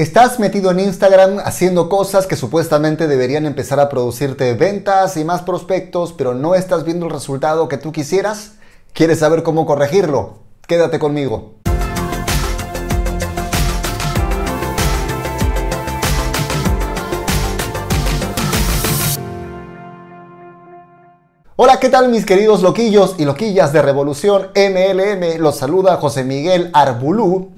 Estás metido en Instagram haciendo cosas que supuestamente deberían empezar a producirte ventas y más prospectos, pero no estás viendo el resultado que tú quisieras. ¿Quieres saber cómo corregirlo? Quédate conmigo. Hola, ¿qué tal mis queridos loquillos y loquillas de Revolución MLM? Los saluda José Miguel Arbulú.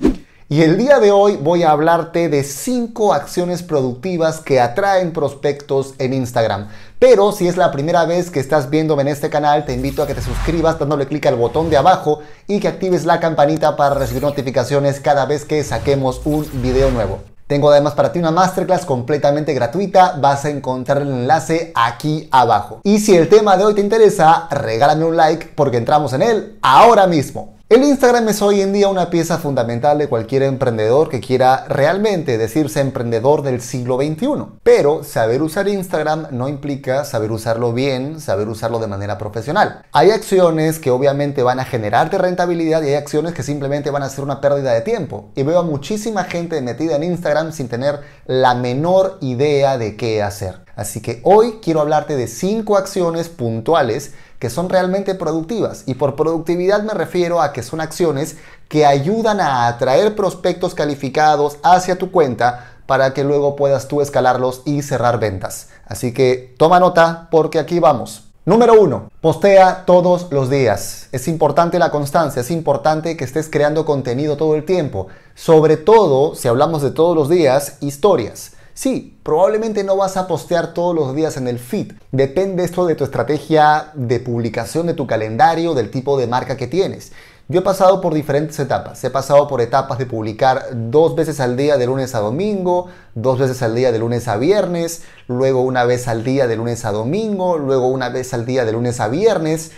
Y el día de hoy voy a hablarte de 5 acciones productivas que atraen prospectos en Instagram. Pero si es la primera vez que estás viéndome en este canal, te invito a que te suscribas dándole clic al botón de abajo y que actives la campanita para recibir notificaciones cada vez que saquemos un video nuevo. Tengo además para ti una masterclass completamente gratuita, vas a encontrar el enlace aquí abajo. Y si el tema de hoy te interesa, regálame un like porque entramos en él ahora mismo. El Instagram es hoy en día una pieza fundamental de cualquier emprendedor que quiera realmente decirse emprendedor del siglo XXI. Pero saber usar Instagram no implica saber usarlo bien, saber usarlo de manera profesional. Hay acciones que obviamente van a generarte rentabilidad y hay acciones que simplemente van a ser una pérdida de tiempo. Y veo a muchísima gente metida en Instagram sin tener la menor idea de qué hacer. Así que hoy quiero hablarte de 5 acciones puntuales que son realmente productivas. Y por productividad me refiero a que son acciones que ayudan a atraer prospectos calificados hacia tu cuenta para que luego puedas tú escalarlos y cerrar ventas. Así que toma nota porque aquí vamos. Número 1. Postea todos los días. Es importante la constancia, es importante que estés creando contenido todo el tiempo. Sobre todo, si hablamos de todos los días, historias. Sí, probablemente no vas a postear todos los días en el feed. Depende esto de tu estrategia de publicación, de tu calendario, del tipo de marca que tienes. Yo he pasado por diferentes etapas. He pasado por etapas de publicar dos veces al día de lunes a domingo, dos veces al día de lunes a viernes, luego una vez al día de lunes a domingo, luego una vez al día de lunes a viernes.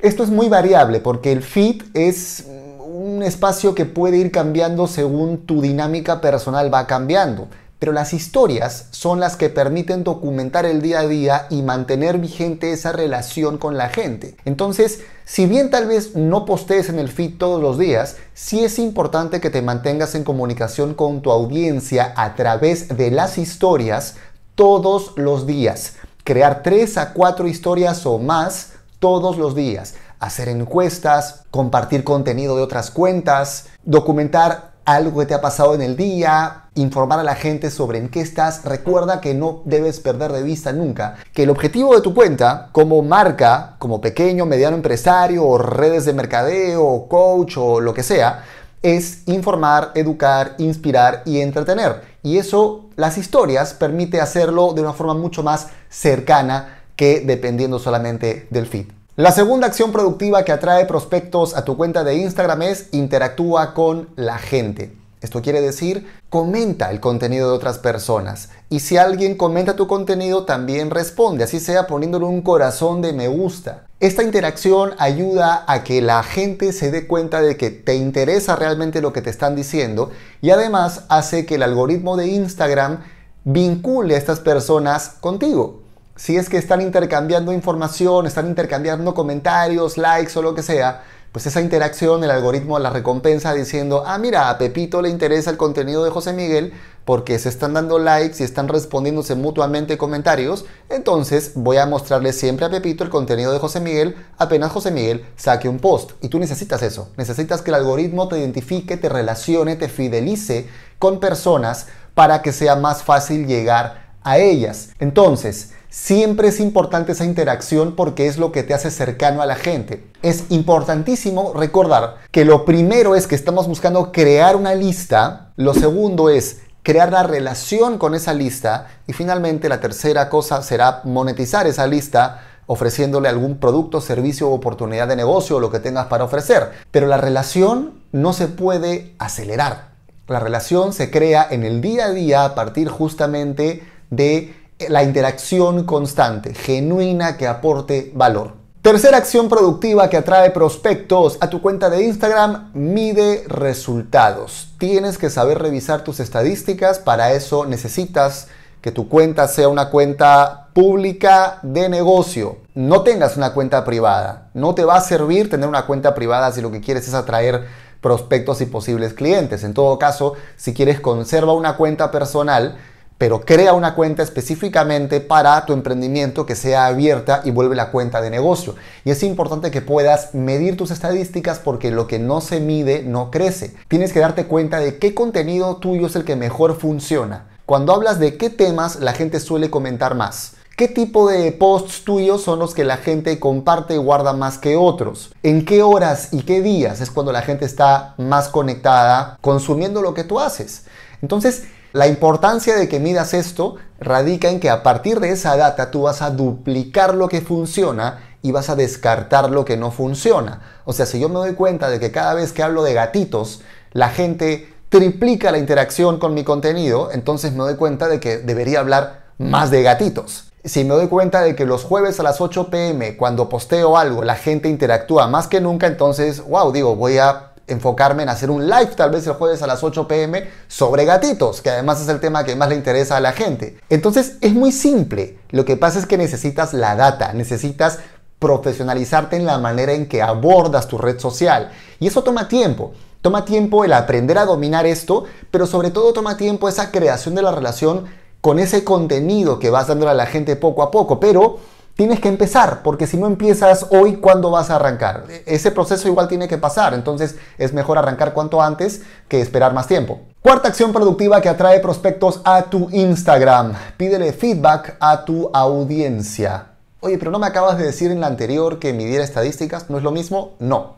Esto es muy variable porque el feed es un espacio que puede ir cambiando según tu dinámica personal va cambiando pero las historias son las que permiten documentar el día a día y mantener vigente esa relación con la gente. Entonces, si bien tal vez no postees en el feed todos los días, sí es importante que te mantengas en comunicación con tu audiencia a través de las historias todos los días. Crear tres a cuatro historias o más todos los días. Hacer encuestas, compartir contenido de otras cuentas, documentar algo que te ha pasado en el día, informar a la gente sobre en qué estás. Recuerda que no debes perder de vista nunca que el objetivo de tu cuenta como marca, como pequeño, mediano empresario o redes de mercadeo o coach o lo que sea, es informar, educar, inspirar y entretener. Y eso, las historias, permite hacerlo de una forma mucho más cercana que dependiendo solamente del feed. La segunda acción productiva que atrae prospectos a tu cuenta de Instagram es interactúa con la gente. Esto quiere decir, comenta el contenido de otras personas. Y si alguien comenta tu contenido, también responde, así sea poniéndole un corazón de me gusta. Esta interacción ayuda a que la gente se dé cuenta de que te interesa realmente lo que te están diciendo y además hace que el algoritmo de Instagram vincule a estas personas contigo si es que están intercambiando información, están intercambiando comentarios, likes o lo que sea, pues esa interacción, el algoritmo la recompensa diciendo, ah, mira, a Pepito le interesa el contenido de José Miguel porque se están dando likes y están respondiéndose mutuamente comentarios, entonces voy a mostrarle siempre a Pepito el contenido de José Miguel apenas José Miguel saque un post. Y tú necesitas eso, necesitas que el algoritmo te identifique, te relacione, te fidelice con personas para que sea más fácil llegar a ellas. Entonces, Siempre es importante esa interacción porque es lo que te hace cercano a la gente. Es importantísimo recordar que lo primero es que estamos buscando crear una lista, lo segundo es crear la relación con esa lista y finalmente la tercera cosa será monetizar esa lista ofreciéndole algún producto, servicio o oportunidad de negocio o lo que tengas para ofrecer. Pero la relación no se puede acelerar. La relación se crea en el día a día a partir justamente de la interacción constante, genuina, que aporte valor. Tercera acción productiva que atrae prospectos a tu cuenta de Instagram, mide resultados. Tienes que saber revisar tus estadísticas, para eso necesitas que tu cuenta sea una cuenta pública de negocio. No tengas una cuenta privada. No te va a servir tener una cuenta privada si lo que quieres es atraer prospectos y posibles clientes. En todo caso, si quieres, conserva una cuenta personal pero crea una cuenta específicamente para tu emprendimiento que sea abierta y vuelve la cuenta de negocio. Y es importante que puedas medir tus estadísticas porque lo que no se mide no crece. Tienes que darte cuenta de qué contenido tuyo es el que mejor funciona. Cuando hablas de qué temas la gente suele comentar más. ¿Qué tipo de posts tuyos son los que la gente comparte y guarda más que otros? ¿En qué horas y qué días es cuando la gente está más conectada consumiendo lo que tú haces? Entonces, la importancia de que midas esto radica en que a partir de esa data tú vas a duplicar lo que funciona y vas a descartar lo que no funciona. O sea, si yo me doy cuenta de que cada vez que hablo de gatitos, la gente triplica la interacción con mi contenido, entonces me doy cuenta de que debería hablar más de gatitos. Si me doy cuenta de que los jueves a las 8 pm, cuando posteo algo, la gente interactúa más que nunca, entonces, wow, digo, voy a enfocarme en hacer un live tal vez el jueves a las 8 pm sobre gatitos, que además es el tema que más le interesa a la gente. Entonces es muy simple. Lo que pasa es que necesitas la data, necesitas profesionalizarte en la manera en que abordas tu red social. Y eso toma tiempo. Toma tiempo el aprender a dominar esto, pero sobre todo toma tiempo esa creación de la relación con ese contenido que vas dándole a la gente poco a poco. Pero tienes que empezar, porque si no empiezas hoy, ¿cuándo vas a arrancar? Ese proceso igual tiene que pasar, entonces es mejor arrancar cuanto antes que esperar más tiempo. Cuarta acción productiva que atrae prospectos a tu Instagram. Pídele feedback a tu audiencia. Oye, pero no me acabas de decir en la anterior que midiera estadísticas, ¿no es lo mismo? No.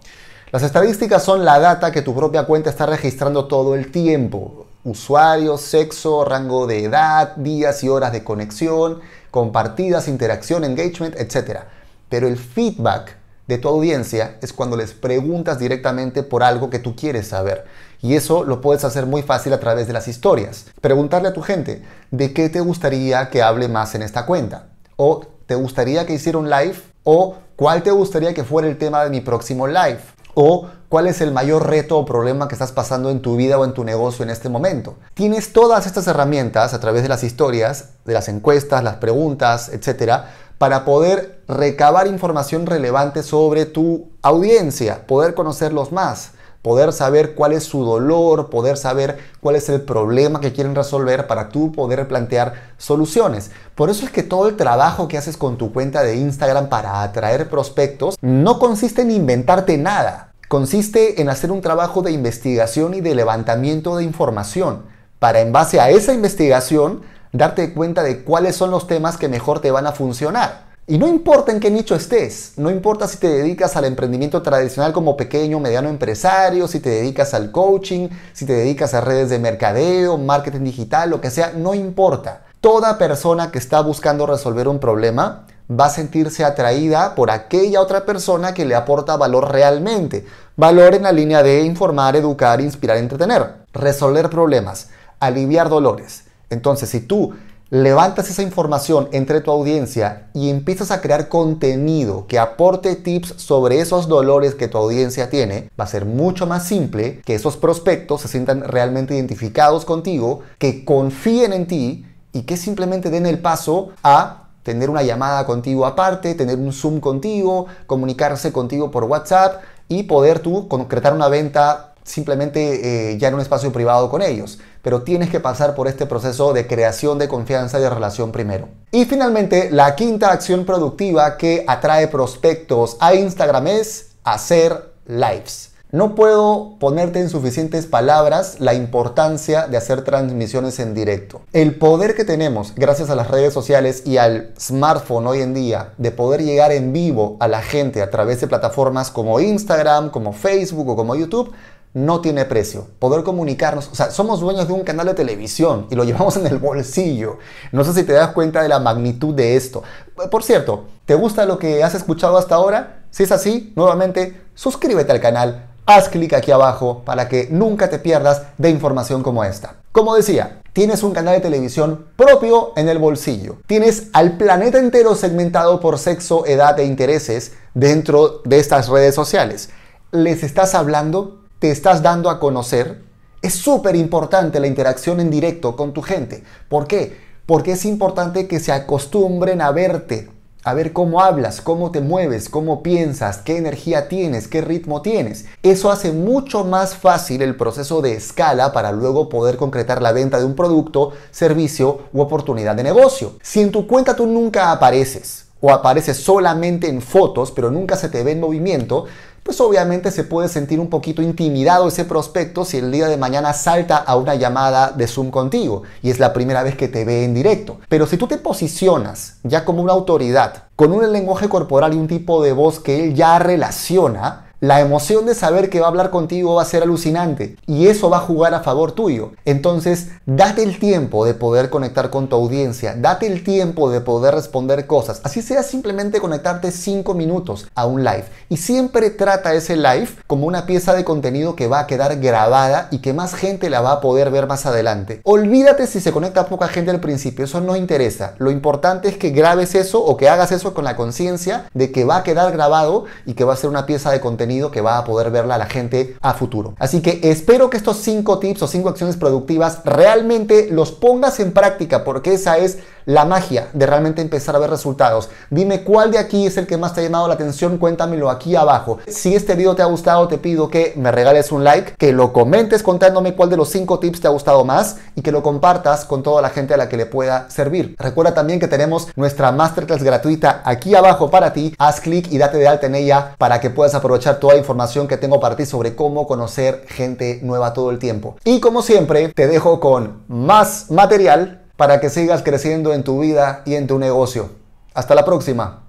Las estadísticas son la data que tu propia cuenta está registrando todo el tiempo. Usuario, sexo, rango de edad, días y horas de conexión, compartidas, interacción, engagement, etc. Pero el feedback de tu audiencia es cuando les preguntas directamente por algo que tú quieres saber. Y eso lo puedes hacer muy fácil a través de las historias. Preguntarle a tu gente de qué te gustaría que hable más en esta cuenta. O te gustaría que hiciera un live. O cuál te gustaría que fuera el tema de mi próximo live. O cuál es el mayor reto o problema que estás pasando en tu vida o en tu negocio en este momento. Tienes todas estas herramientas a través de las historias, de las encuestas, las preguntas, etcétera, para poder recabar información relevante sobre tu audiencia, poder conocerlos más, poder saber cuál es su dolor, poder saber cuál es el problema que quieren resolver para tú poder plantear soluciones. Por eso es que todo el trabajo que haces con tu cuenta de Instagram para atraer prospectos no consiste en inventarte nada consiste en hacer un trabajo de investigación y de levantamiento de información para en base a esa investigación darte cuenta de cuáles son los temas que mejor te van a funcionar. Y no importa en qué nicho estés, no importa si te dedicas al emprendimiento tradicional como pequeño o mediano empresario, si te dedicas al coaching, si te dedicas a redes de mercadeo, marketing digital, lo que sea, no importa. Toda persona que está buscando resolver un problema va a sentirse atraída por aquella otra persona que le aporta valor realmente. Valor en la línea de informar, educar, inspirar, entretener, resolver problemas, aliviar dolores. Entonces, si tú levantas esa información entre tu audiencia y empiezas a crear contenido que aporte tips sobre esos dolores que tu audiencia tiene, va a ser mucho más simple que esos prospectos se sientan realmente identificados contigo, que confíen en ti y que simplemente den el paso a tener una llamada contigo aparte, tener un Zoom contigo, comunicarse contigo por WhatsApp y poder tú concretar una venta simplemente eh, ya en un espacio privado con ellos. Pero tienes que pasar por este proceso de creación de confianza y de relación primero. Y finalmente, la quinta acción productiva que atrae prospectos a Instagram es hacer lives. No puedo ponerte en suficientes palabras la importancia de hacer transmisiones en directo. El poder que tenemos gracias a las redes sociales y al smartphone hoy en día de poder llegar en vivo a la gente a través de plataformas como Instagram, como Facebook o como YouTube no tiene precio. Poder comunicarnos, o sea, somos dueños de un canal de televisión y lo llevamos en el bolsillo. No sé si te das cuenta de la magnitud de esto. Por cierto, ¿te gusta lo que has escuchado hasta ahora? Si es así, nuevamente, suscríbete al canal haz clic aquí abajo para que nunca te pierdas de información como esta. Como decía, tienes un canal de televisión propio en el bolsillo. Tienes al planeta entero segmentado por sexo, edad e intereses dentro de estas redes sociales. ¿Les estás hablando? ¿Te estás dando a conocer? Es súper importante la interacción en directo con tu gente. ¿Por qué? Porque es importante que se acostumbren a verte, a ver cómo hablas, cómo te mueves, cómo piensas, qué energía tienes, qué ritmo tienes. Eso hace mucho más fácil el proceso de escala para luego poder concretar la venta de un producto, servicio u oportunidad de negocio. Si en tu cuenta tú nunca apareces o apareces solamente en fotos, pero nunca se te ve en movimiento, pues obviamente se puede sentir un poquito intimidado ese prospecto si el día de mañana salta a una llamada de Zoom contigo y es la primera vez que te ve en directo. Pero si tú te posicionas ya como una autoridad, con un lenguaje corporal y un tipo de voz que él ya relaciona, la emoción de saber que va a hablar contigo va a ser alucinante y eso va a jugar a favor tuyo. Entonces, date el tiempo de poder conectar con tu audiencia, date el tiempo de poder responder cosas, así sea simplemente conectarte 5 minutos a un live. Y siempre trata ese live como una pieza de contenido que va a quedar grabada y que más gente la va a poder ver más adelante. Olvídate si se conecta poca gente al principio, eso no interesa. Lo importante es que grabes eso o que hagas eso con la conciencia de que va a quedar grabado y que va a ser una pieza de contenido que va a poder verla la gente a futuro. Así que espero que estos cinco tips o cinco acciones productivas realmente los pongas en práctica porque esa es la magia de realmente empezar a ver resultados. Dime cuál de aquí es el que más te ha llamado la atención, cuéntamelo aquí abajo. Si este video te ha gustado, te pido que me regales un like, que lo comentes contándome cuál de los 5 tips te ha gustado más y que lo compartas con toda la gente a la que le pueda servir. Recuerda también que tenemos nuestra masterclass gratuita aquí abajo para ti. Haz clic y date de alta en ella para que puedas aprovechar toda la información que tengo para ti sobre cómo conocer gente nueva todo el tiempo. Y como siempre, te dejo con más material para que sigas creciendo en tu vida y en tu negocio. Hasta la próxima.